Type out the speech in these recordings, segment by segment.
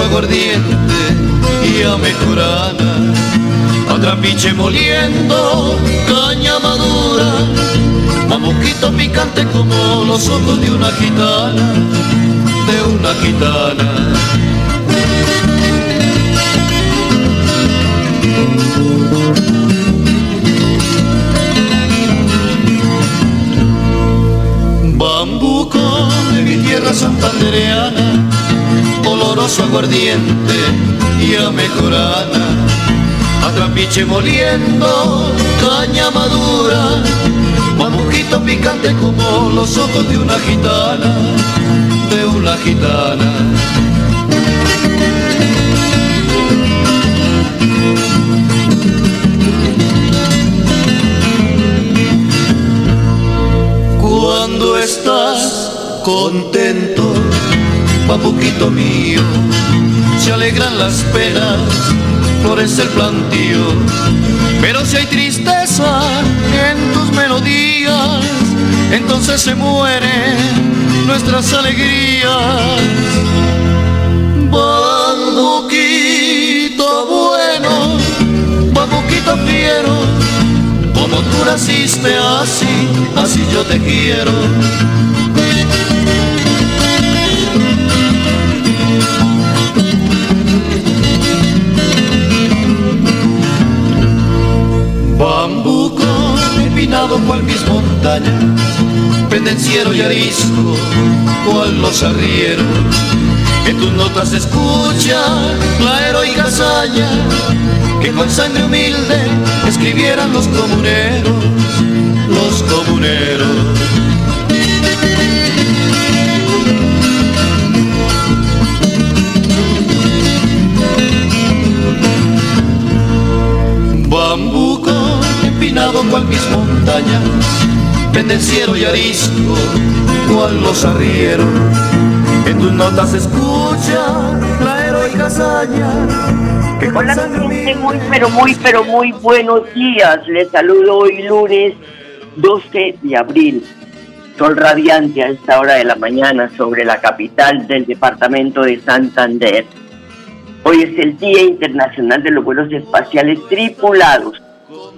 oloroso aguardiente y amejorana, a trapiche moliendo caña madura, bambuquito picante como los ojos de una gitana, de una gitana. Bambuco de mi tierra santandereana, oloroso aguardiente y amejorana, a trapiche moliendo caña madura, bambuquito picante como los ojos de una gitana, de una gitana. Cuando estás contento, papuquito mío, se alegran las penas, florece el plantío. Pero si hay tristeza en tus melodías, entonces se mueren nuestras alegrías. Bambuquito bueno, bambuquito fiero, como tú naciste así, así yo te quiero. Empinado cual mis montañas, pendenciero y arisco, cual los arrieros. En tus notas se escucha la heroica hazaña que con sangre humilde escribieran los comuneros, los comuneros. Empinado cual mis montañas, pendenciero y arisco, cual los arrieros. En tus notas escucha la heroica hazaña que Hola gente, muy pero muy pero muy buenos días. Les saludo hoy lunes 12 de abril. Sol radiante a esta hora de la mañana sobre la capital del departamento de Santander. Hoy es el Día Internacional de los Vuelos Espaciales Tripulados.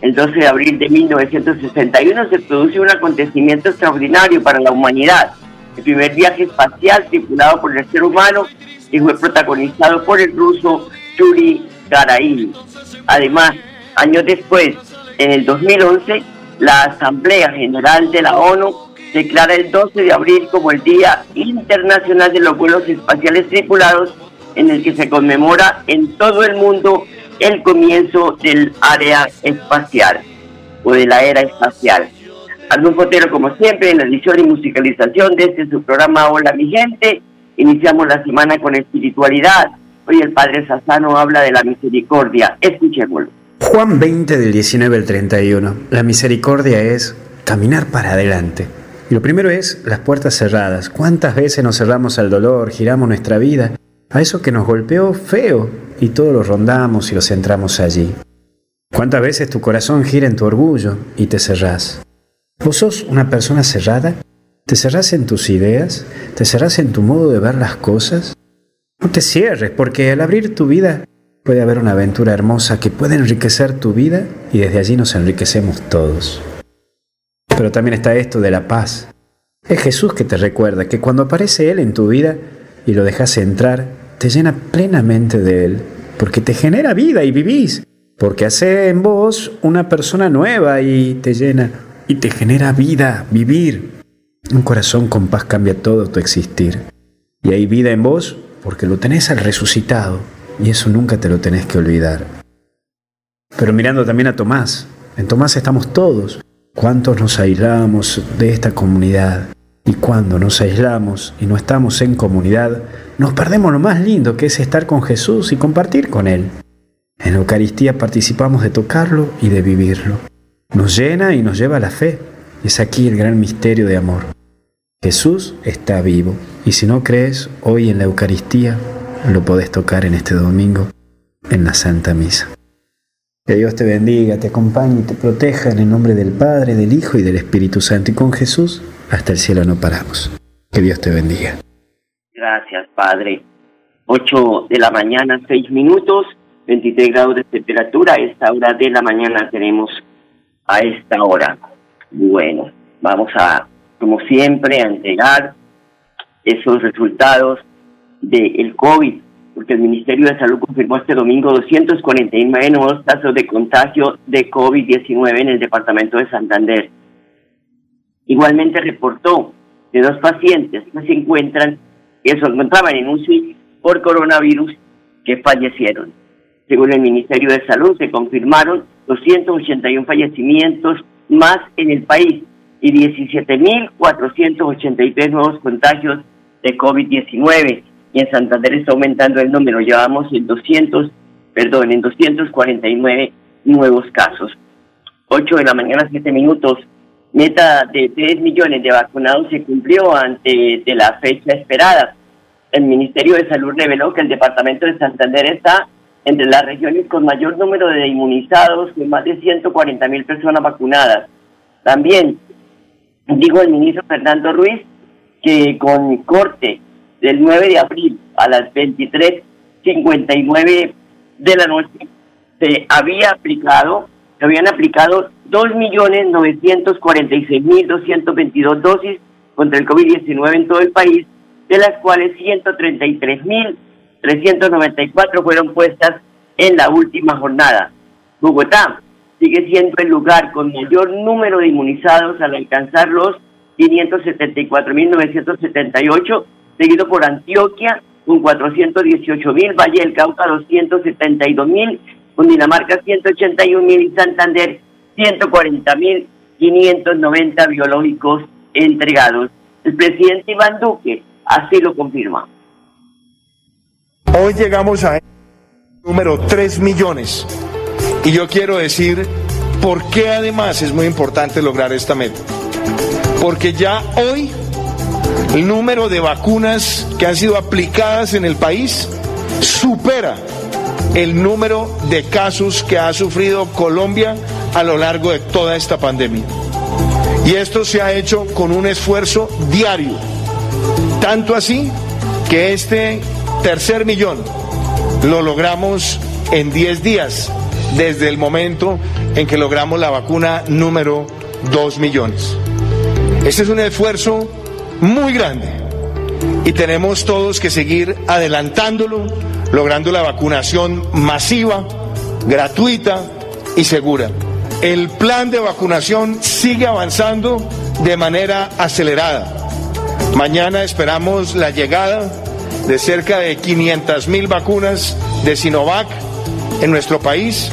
El 12 de abril de 1961 se produce un acontecimiento extraordinario para la humanidad. El primer viaje espacial tripulado por el ser humano y fue protagonizado por el ruso Yuri Gagarin. Además, años después, en el 2011, la Asamblea General de la ONU declara el 12 de abril como el Día Internacional de los Vuelos Espaciales Tripulados, en el que se conmemora en todo el mundo el comienzo del área espacial o de la era espacial. Arnulfo Fotero, como siempre, en la edición y musicalización de este su programa Hola mi gente. Iniciamos la semana con espiritualidad. Hoy el Padre Sassano habla de la misericordia. Escuchémoslo. Juan 20 del 19 al 31. La misericordia es caminar para adelante. Y lo primero es las puertas cerradas. ¿Cuántas veces nos cerramos al dolor, giramos nuestra vida a eso que nos golpeó feo y todo lo rondamos y lo centramos allí? ¿Cuántas veces tu corazón gira en tu orgullo y te cerrás? ¿Vos sos una persona cerrada? ¿Te cerrás en tus ideas? ¿Te cerrás en tu modo de ver las cosas? No te cierres, porque al abrir tu vida puede haber una aventura hermosa que puede enriquecer tu vida y desde allí nos enriquecemos todos. Pero también está esto de la paz. Es Jesús que te recuerda que cuando aparece Él en tu vida y lo dejas entrar, te llena plenamente de Él, porque te genera vida y vivís, porque hace en vos una persona nueva y te llena y te genera vida, vivir. Un corazón con paz cambia todo tu existir. Y hay vida en vos porque lo tenés al resucitado, y eso nunca te lo tenés que olvidar. Pero mirando también a Tomás, en Tomás estamos todos. ¿Cuántos nos aislamos de esta comunidad? Y cuando nos aislamos y no estamos en comunidad, nos perdemos lo más lindo que es estar con Jesús y compartir con Él. En la Eucaristía participamos de tocarlo y de vivirlo. Nos llena y nos lleva a la fe. Es aquí el gran misterio de amor. Jesús está vivo y si no crees, hoy en la Eucaristía lo podés tocar en este domingo en la Santa Misa. Que Dios te bendiga, te acompañe y te proteja en el nombre del Padre, del Hijo y del Espíritu Santo. Y con Jesús hasta el cielo no paramos. Que Dios te bendiga. Gracias, Padre. 8 de la mañana, 6 minutos, 23 grados de temperatura. Esta hora de la mañana tenemos a esta hora. Bueno, vamos a, como siempre, a entregar esos resultados del COVID, porque el Ministerio de Salud confirmó este domingo 249 nuevos casos de contagio de COVID-19 en el departamento de Santander. Igualmente reportó de dos pacientes que se encuentran, que se encontraban en un por coronavirus que fallecieron. Según el Ministerio de Salud, se confirmaron 281 fallecimientos más en el país y 17.483 nuevos contagios de COVID-19 y en Santander está aumentando el número. Llevamos en 200, perdón, en 249 nuevos casos. 8 de la mañana, 7 minutos. Meta de 3 millones de vacunados se cumplió antes de la fecha esperada. El Ministerio de Salud reveló que el departamento de Santander está entre las regiones con mayor número de inmunizados, con más de 140 mil personas vacunadas. También dijo el ministro Fernando Ruiz que con corte del 9 de abril a las 23.59 de la noche se había aplicado, se habían aplicado 2.946.222 dosis contra el COVID-19 en todo el país, de las cuales 133.394 fueron puestas en la última jornada. Bogotá sigue siendo el lugar con mayor número de inmunizados al alcanzar los 574.978 seguido por Antioquia con 418 mil, Valle del Cauca 272 mil, Cundinamarca 181 mil y Santander 140 mil 590 biológicos entregados. El presidente Iván Duque así lo confirma. Hoy llegamos a número 3 millones y yo quiero decir por qué además es muy importante lograr esta meta. Porque ya hoy el número de vacunas que han sido aplicadas en el país supera el número de casos que ha sufrido Colombia a lo largo de toda esta pandemia. Y esto se ha hecho con un esfuerzo diario. Tanto así que este tercer millón lo logramos en 10 días, desde el momento en que logramos la vacuna número 2 millones. Este es un esfuerzo muy grande y tenemos todos que seguir adelantándolo, logrando la vacunación masiva, gratuita y segura. El plan de vacunación sigue avanzando de manera acelerada. Mañana esperamos la llegada de cerca de 500 mil vacunas de Sinovac en nuestro país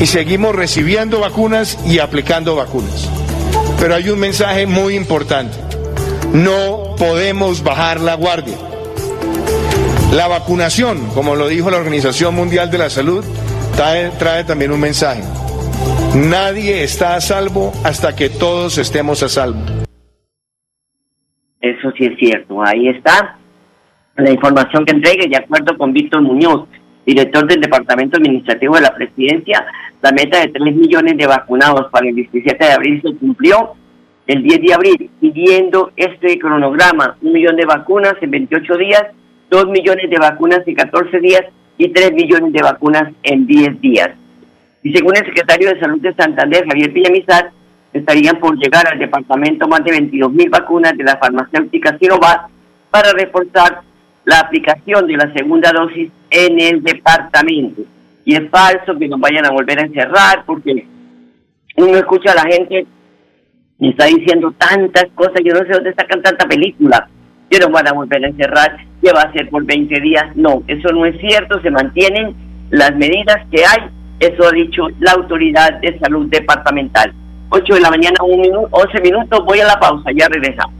y seguimos recibiendo vacunas y aplicando vacunas. Pero hay un mensaje muy importante no podemos bajar la guardia. La vacunación, como lo dijo la Organización Mundial de la Salud, trae, también un mensaje. Nadie está a salvo hasta que todos estemos a salvo. Eso sí es cierto. Ahí está la información que entregue, de acuerdo con Víctor Muñoz, director del Departamento Administrativo de la Presidencia, la meta de 3 millones de vacunados para el 17 de abril se cumplió el 10 de abril, siguiendo este cronograma, un millón de vacunas en 28 días, dos millones de vacunas en 14 días y 3 millones de vacunas en 10 días. Y según el secretario de Salud de Santander, Javier Villamizar, estarían por llegar al departamento más de 22 mil vacunas de la farmacéutica Sinovac para reforzar la aplicación de la segunda dosis en el departamento. Y es falso que nos vayan a volver a encerrar porque uno escucha a la gente y está diciendo tantas cosas, yo no sé dónde sacan tanta película, que nos van a volver a encerrar, que va a ser por 20 días. No, eso no es cierto, se mantienen las medidas que hay, eso ha dicho la autoridad de salud departamental. 8 de la mañana, 11 minutos, voy a la pausa, ya regresamos.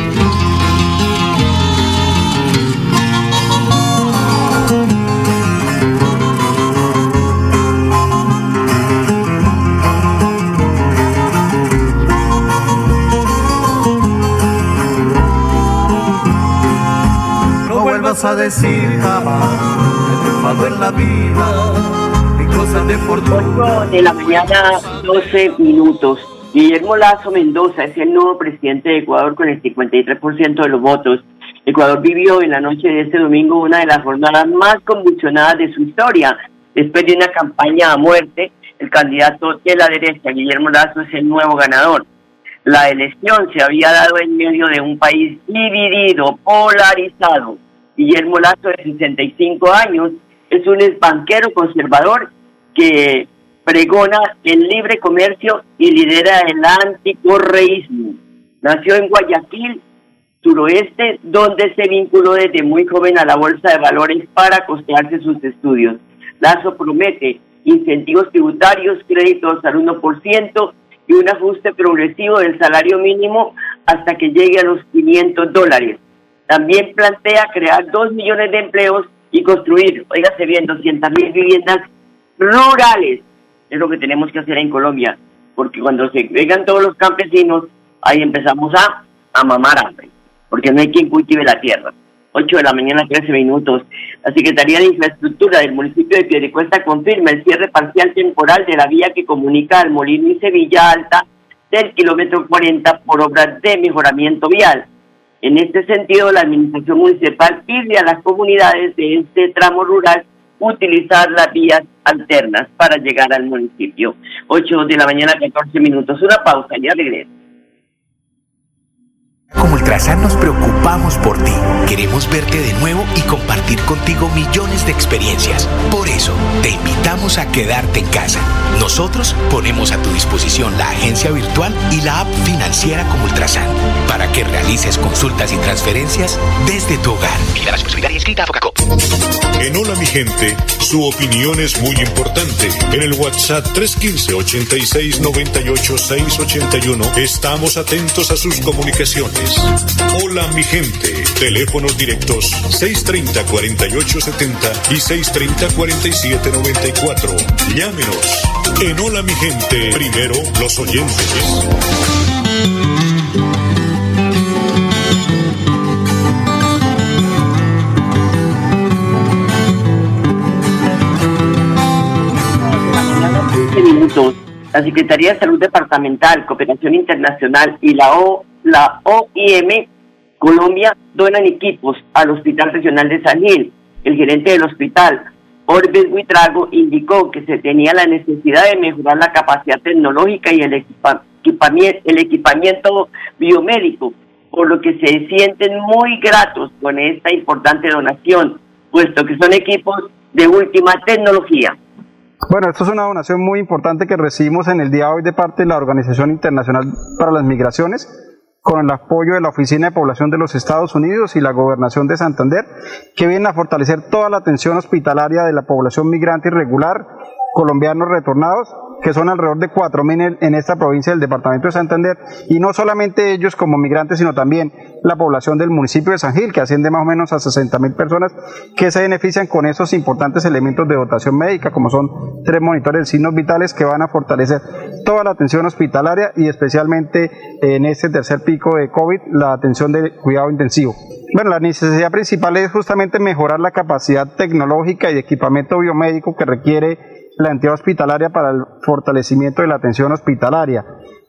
A decir jamás he en la vida y cosas de fortuna. de la mañana, 12 minutos. Guillermo Lazo Mendoza es el nuevo presidente de Ecuador con el 53% de los votos. Ecuador vivió en la noche de este domingo una de las jornadas más convulsionadas de su historia. Después de una campaña a muerte, el candidato de la derecha, Guillermo Lazo, es el nuevo ganador. La elección se había dado en medio de un país dividido, polarizado, Guillermo Lazo, de 65 años, es un banquero conservador que pregona el libre comercio y lidera el anticorreísmo. Nació en Guayaquil, suroeste, donde se vinculó desde muy joven a la Bolsa de Valores para costearse sus estudios. Lazo promete incentivos tributarios, créditos al 1% y un ajuste progresivo del salario mínimo hasta que llegue a los 500 dólares. También plantea crear dos millones de empleos y construir, oígase bien, 200 mil viviendas rurales. Es lo que tenemos que hacer en Colombia, porque cuando se vengan todos los campesinos, ahí empezamos a, a mamar hambre, porque no hay quien cultive la tierra. 8 de la mañana, 13 minutos. La Secretaría de Infraestructura del municipio de Piedecuesta confirma el cierre parcial temporal de la vía que comunica al Molino y Sevilla Alta del kilómetro 40 por obras de mejoramiento vial. En este sentido, la Administración Municipal pide a las comunidades de este tramo rural utilizar las vías alternas para llegar al municipio. 8 de la mañana, 14 minutos. Una pausa, ya regreso. Como Ultrasan nos preocupamos por ti. Queremos verte de nuevo y compartir contigo millones de experiencias. Por eso, te invitamos a quedarte en casa. Nosotros ponemos a tu disposición la agencia virtual y la app financiera como Ultrasan para que realices consultas y transferencias desde tu hogar. la inscrita a En Hola mi gente, su opinión es muy importante. En el WhatsApp 315-8698-681 estamos atentos a sus comunicaciones. Hola mi gente. Teléfonos directos 630-4870 y 630-4794. Llámenos. En Hola mi gente. Primero los oyentes. minutos. La Secretaría de Salud Departamental, Cooperación Internacional y la O la OIM Colombia donan equipos al Hospital Regional de San Gil. El gerente del hospital, Orbes Huitrago, indicó que se tenía la necesidad de mejorar la capacidad tecnológica y el, equipamiento, el equipamiento biomédico, por lo que se sienten muy gratos con esta importante donación, puesto que son equipos de última tecnología. Bueno, esto es una donación muy importante que recibimos en el día de hoy de parte de la Organización Internacional para las Migraciones, con el apoyo de la Oficina de Población de los Estados Unidos y la Gobernación de Santander, que vienen a fortalecer toda la atención hospitalaria de la población migrante irregular, colombianos retornados que son alrededor de 4.000 en esta provincia del departamento de Santander, y no solamente ellos como migrantes, sino también la población del municipio de San Gil, que asciende más o menos a 60.000 personas, que se benefician con esos importantes elementos de dotación médica, como son tres monitores de signos vitales que van a fortalecer toda la atención hospitalaria y especialmente en este tercer pico de COVID, la atención de cuidado intensivo. Bueno, la necesidad principal es justamente mejorar la capacidad tecnológica y de equipamiento biomédico que requiere la entidad hospitalaria para el fortalecimiento de la atención hospitalaria.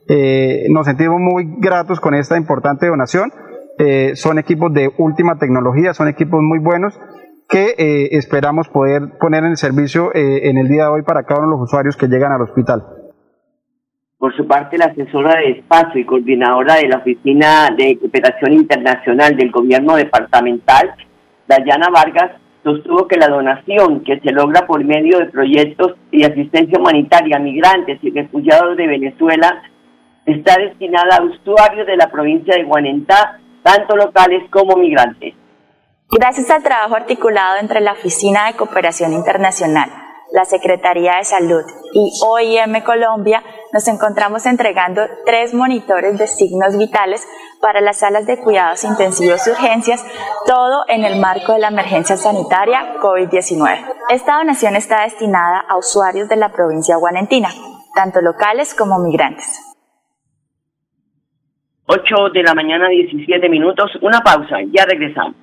Eh, nos sentimos muy gratos con esta importante donación. Eh, son equipos de última tecnología, son equipos muy buenos que eh, esperamos poder poner en servicio en el día de hoy para cada uno de los usuarios que llegan al hospital. Por su parte, la asesora de espacio y coordinadora de la Oficina de Cooperación Internacional del Gobierno Departamental, Dayana Vargas, sostuvo que la donación que se logra por medio de proyectos y asistencia humanitaria a migrantes y refugiados de Venezuela está destinada a usuarios de la provincia de Guanentá, tanto locales como migrantes. Gracias al trabajo articulado entre la Oficina de Cooperación Internacional, la Secretaría de Salud y OIM Colombia, nos encontramos entregando tres monitores de signos vitales para las salas de cuidados intensivos y urgencias, todo en el marco de la emergencia sanitaria COVID-19. Esta donación está destinada a usuarios de la provincia guanentina, tanto locales como migrantes. 8 de la mañana, 17 minutos, una pausa, ya regresamos.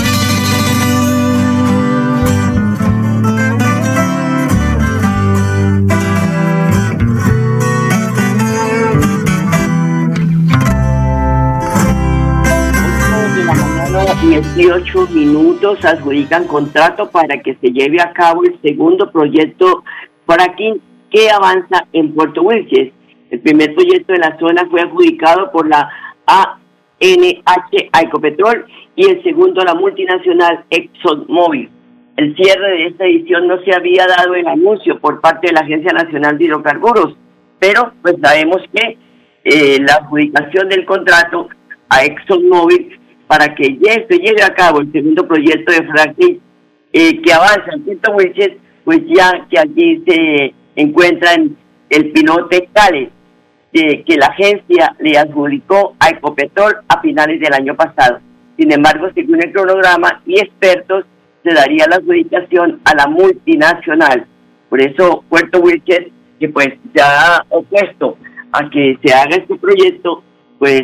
18 minutos adjudican contrato para que se lleve a cabo el segundo proyecto fracking que avanza en Puerto Wilches. El primer proyecto de la zona fue adjudicado por la ANH Ecopetrol y el segundo la multinacional ExxonMobil. El cierre de esta edición no se había dado el anuncio por parte de la Agencia Nacional de Hidrocarburos, pero pues sabemos que eh, la adjudicación del contrato a ExxonMobil para que ya se lleve a cabo el segundo proyecto de fracking eh, que avanza en Puerto Wilches, pues ya que aquí se encuentran el Pinote Cales, eh, que la agencia le adjudicó a Ecopetrol a finales del año pasado. Sin embargo, según el cronograma y expertos, se daría la adjudicación a la multinacional. Por eso Puerto Wilches, que pues se ha opuesto a que se haga este proyecto, pues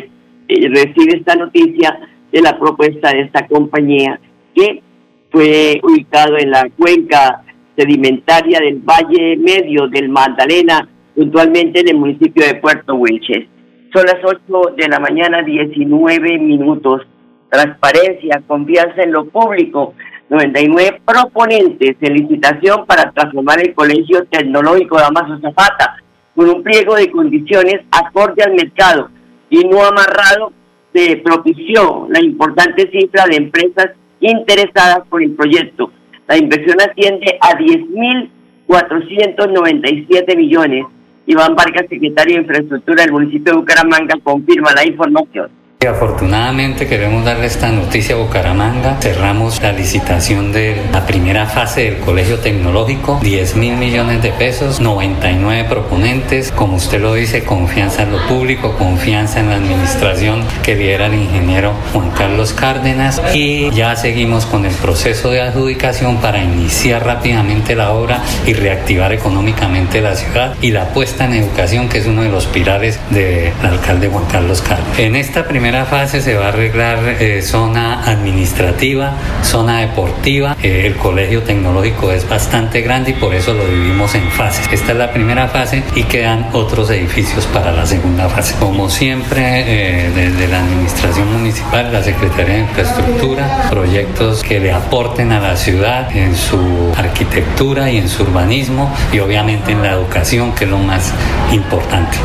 eh, recibe esta noticia de la propuesta de esta compañía que fue ubicado en la cuenca sedimentaria del Valle Medio del Magdalena, puntualmente en el municipio de Puerto Wilches. Son las 8 de la mañana, 19 minutos. Transparencia, confianza en lo público. 99 proponentes de licitación para transformar el Colegio Tecnológico Damaso Zapata con un pliego de condiciones acorde al mercado y no amarrado se propició la importante cifra de empresas interesadas por el proyecto. La inversión asciende a 10.497 millones. Iván Vargas, secretario de Infraestructura del municipio de Bucaramanga, confirma la información. Afortunadamente queremos darle esta noticia a Bucaramanga. Cerramos la licitación de la primera fase del Colegio Tecnológico, 10 mil millones de pesos, 99 proponentes, como usted lo dice, confianza en lo público, confianza en la administración que lidera el ingeniero Juan Carlos Cárdenas y ya seguimos con el proceso de adjudicación para iniciar rápidamente la obra y reactivar económicamente la ciudad y la puesta en educación que es uno de los pilares del alcalde Juan Carlos Cárdenas. En esta primera primera fase se va a arreglar eh, zona administrativa, zona deportiva. Eh, el colegio tecnológico es bastante grande y por eso lo dividimos en fases. Esta es la primera fase y quedan otros edificios para la segunda fase. Como siempre, eh, desde la administración municipal, la Secretaría de Infraestructura, proyectos que le aporten a la ciudad en su arquitectura y en su urbanismo y obviamente en la educación, que es lo más importante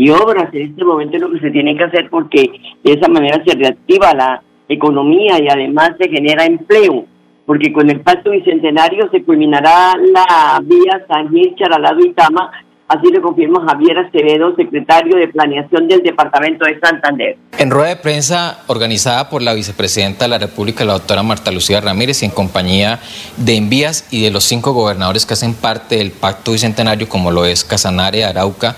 y obras en este momento es lo que se tiene que hacer porque de esa manera se reactiva la economía y además se genera empleo, porque con el pacto bicentenario se culminará la vía San Gil, Charalado y Tama, así lo confirma Javier Acevedo, secretario de Planeación del Departamento de Santander. En rueda de prensa organizada por la vicepresidenta de la República, la doctora Marta Lucía Ramírez, y en compañía de Envías y de los cinco gobernadores que hacen parte del pacto bicentenario, como lo es Casanare, Arauca,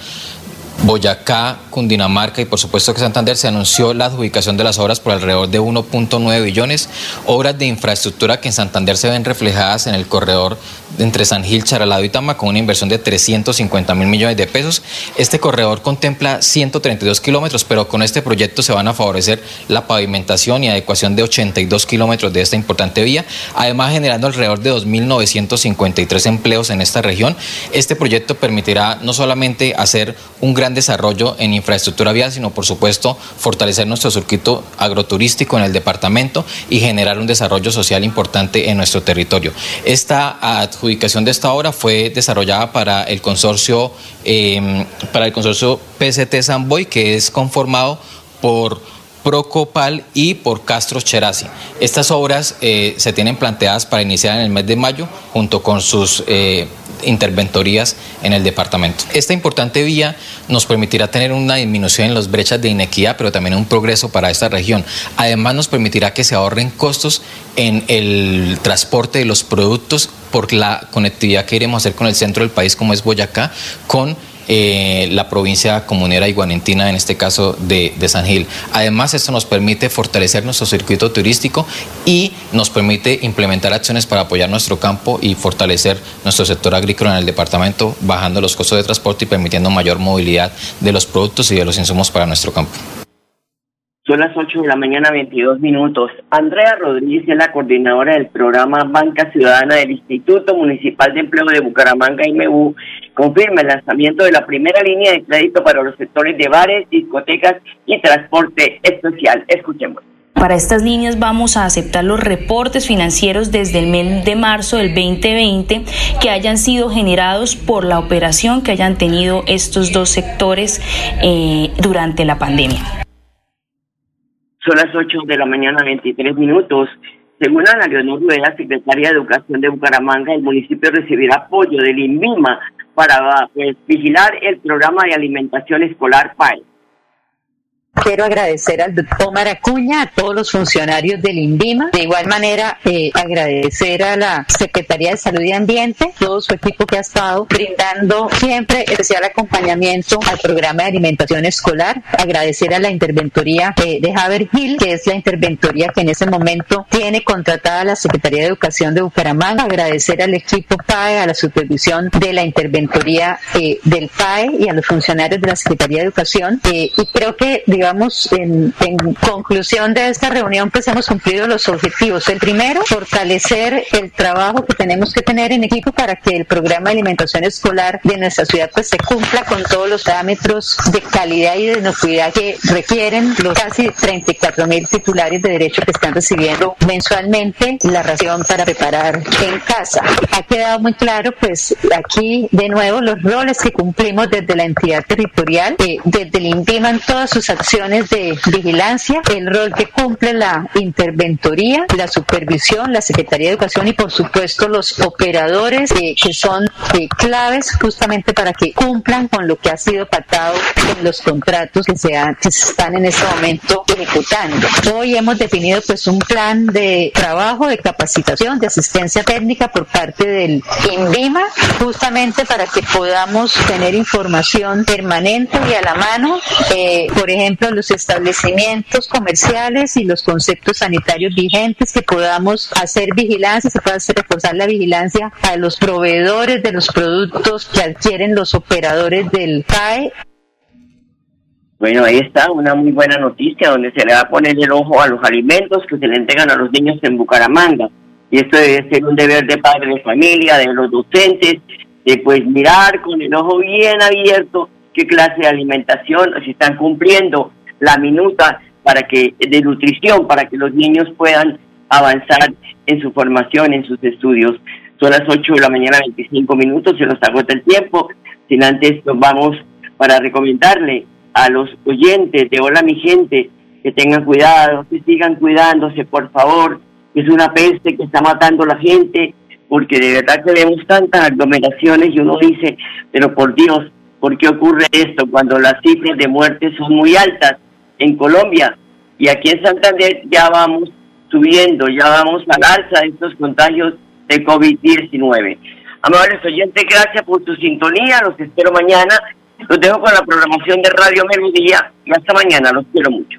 Boyacá, Cundinamarca y por supuesto que Santander se anunció la adjudicación de las obras por alrededor de 1.9 billones, obras de infraestructura que en Santander se ven reflejadas en el corredor entre San Gil, Charalado y Tama con una inversión de 350 mil millones de pesos. Este corredor contempla 132 kilómetros, pero con este proyecto se van a favorecer la pavimentación y adecuación de 82 kilómetros de esta importante vía, además generando alrededor de 2.953 empleos en esta región. Este proyecto permitirá no solamente hacer un gran desarrollo en infraestructura vial, sino por supuesto fortalecer nuestro circuito agroturístico en el departamento y generar un desarrollo social importante en nuestro territorio. Esta adjudicación de esta obra fue desarrollada para el consorcio, em, para el consorcio PCT Samboy, que es conformado por Procopal y por Castro Cherasi. Estas obras eh, se tienen planteadas para iniciar en el mes de mayo junto con sus eh, interventorías en el departamento. Esta importante vía nos permitirá tener una disminución en las brechas de inequidad, pero también un progreso para esta región. Además nos permitirá que se ahorren costos en el transporte de los productos por la conectividad que iremos a hacer con el centro del país como es Boyacá, con eh, la provincia comunera iguanentina, en este caso de, de, San Gil. Además, esto nos permite fortalecer nuestro circuito turístico y nos permite implementar acciones para apoyar nuestro campo y fortalecer nuestro sector agrícola en el departamento, bajando los costos de transporte y permitiendo mayor movilidad de los productos y de los insumos para nuestro campo. Son las 8 de la mañana, 22 minutos. Andrea Rodríguez es la coordinadora del programa Banca Ciudadana del Instituto Municipal de Empleo de Bucaramanga, IMU, confirma el lanzamiento de la primera línea de crédito para los sectores de bares, discotecas y transporte especial. Escuchemos. Para estas líneas vamos a aceptar los reportes financieros desde el mes de marzo del 2020 que hayan sido generados por la operación que hayan tenido estos dos sectores eh, durante la pandemia. Son las 8 de la mañana, 23 minutos. Según Ana Leonor Rueda, secretaria de Educación de Bucaramanga, el municipio recibirá apoyo del INVIMA para pues, vigilar el programa de alimentación escolar PAE. Quiero agradecer al doctor Maracuña, a todos los funcionarios del INVIMA. De igual manera, eh, agradecer a la Secretaría de Salud y Ambiente, todo su equipo que ha estado brindando siempre especial acompañamiento al programa de alimentación escolar. Agradecer a la interventoría de, de Haber Hill, que es la interventoría que en ese momento tiene contratada la Secretaría de Educación de Bucaramanga. Agradecer al equipo PAE, a la supervisión de la interventoría eh, del PAE y a los funcionarios de la Secretaría de Educación. Eh, y creo que, digamos, en, en, conclusión de esta reunión, pues hemos cumplido los objetivos. El primero, fortalecer el trabajo que tenemos que tener en equipo para que el programa de alimentación escolar de nuestra ciudad pues se cumpla con todos los parámetros de calidad y de inocuidad que requieren los casi 34 mil titulares de derecho que están recibiendo mensualmente la ración para preparar en casa. Ha quedado muy claro, pues aquí de nuevo los roles que cumplimos desde la entidad territorial, eh, desde el INVIMA en todas sus acciones de vigilancia, el rol que cumple la interventoría, la supervisión, la Secretaría de Educación y por supuesto los operadores eh, que son eh, claves justamente para que cumplan con lo que ha sido pactado en los contratos que se, que se están en este momento ejecutando. Hoy hemos definido pues un plan de trabajo, de capacitación, de asistencia técnica por parte del INVIMA, justamente para que podamos tener información permanente y a la mano, eh, por ejemplo, los establecimientos comerciales y los conceptos sanitarios vigentes, que podamos hacer vigilancia, se pueda reforzar la vigilancia a los proveedores de los productos que adquieren los operadores del CAE Bueno, ahí está una muy buena noticia donde se le va a poner el ojo a los alimentos que se le entregan a los niños en Bucaramanga. Y esto debe ser un deber de padres de familia, de los docentes, de pues mirar con el ojo bien abierto qué clase de alimentación se están cumpliendo, la minuta para que de nutrición para que los niños puedan avanzar en su formación, en sus estudios. Son las 8 de la mañana, 25 minutos, se nos agota el tiempo. Sin antes nos vamos para recomendarle a los oyentes de Hola mi gente que tengan cuidado, que sigan cuidándose, por favor. Es una peste que está matando a la gente, porque de verdad que vemos tantas aglomeraciones y uno dice, pero por Dios, ¿por qué ocurre esto cuando las cifras de muertes son muy altas en Colombia? Y aquí en Santander ya vamos subiendo, ya vamos al alza de estos contagios de COVID-19. Amables oyentes, gracias por tu sintonía, los espero mañana. Los dejo con la programación de Radio Melodía y hasta mañana, los quiero mucho.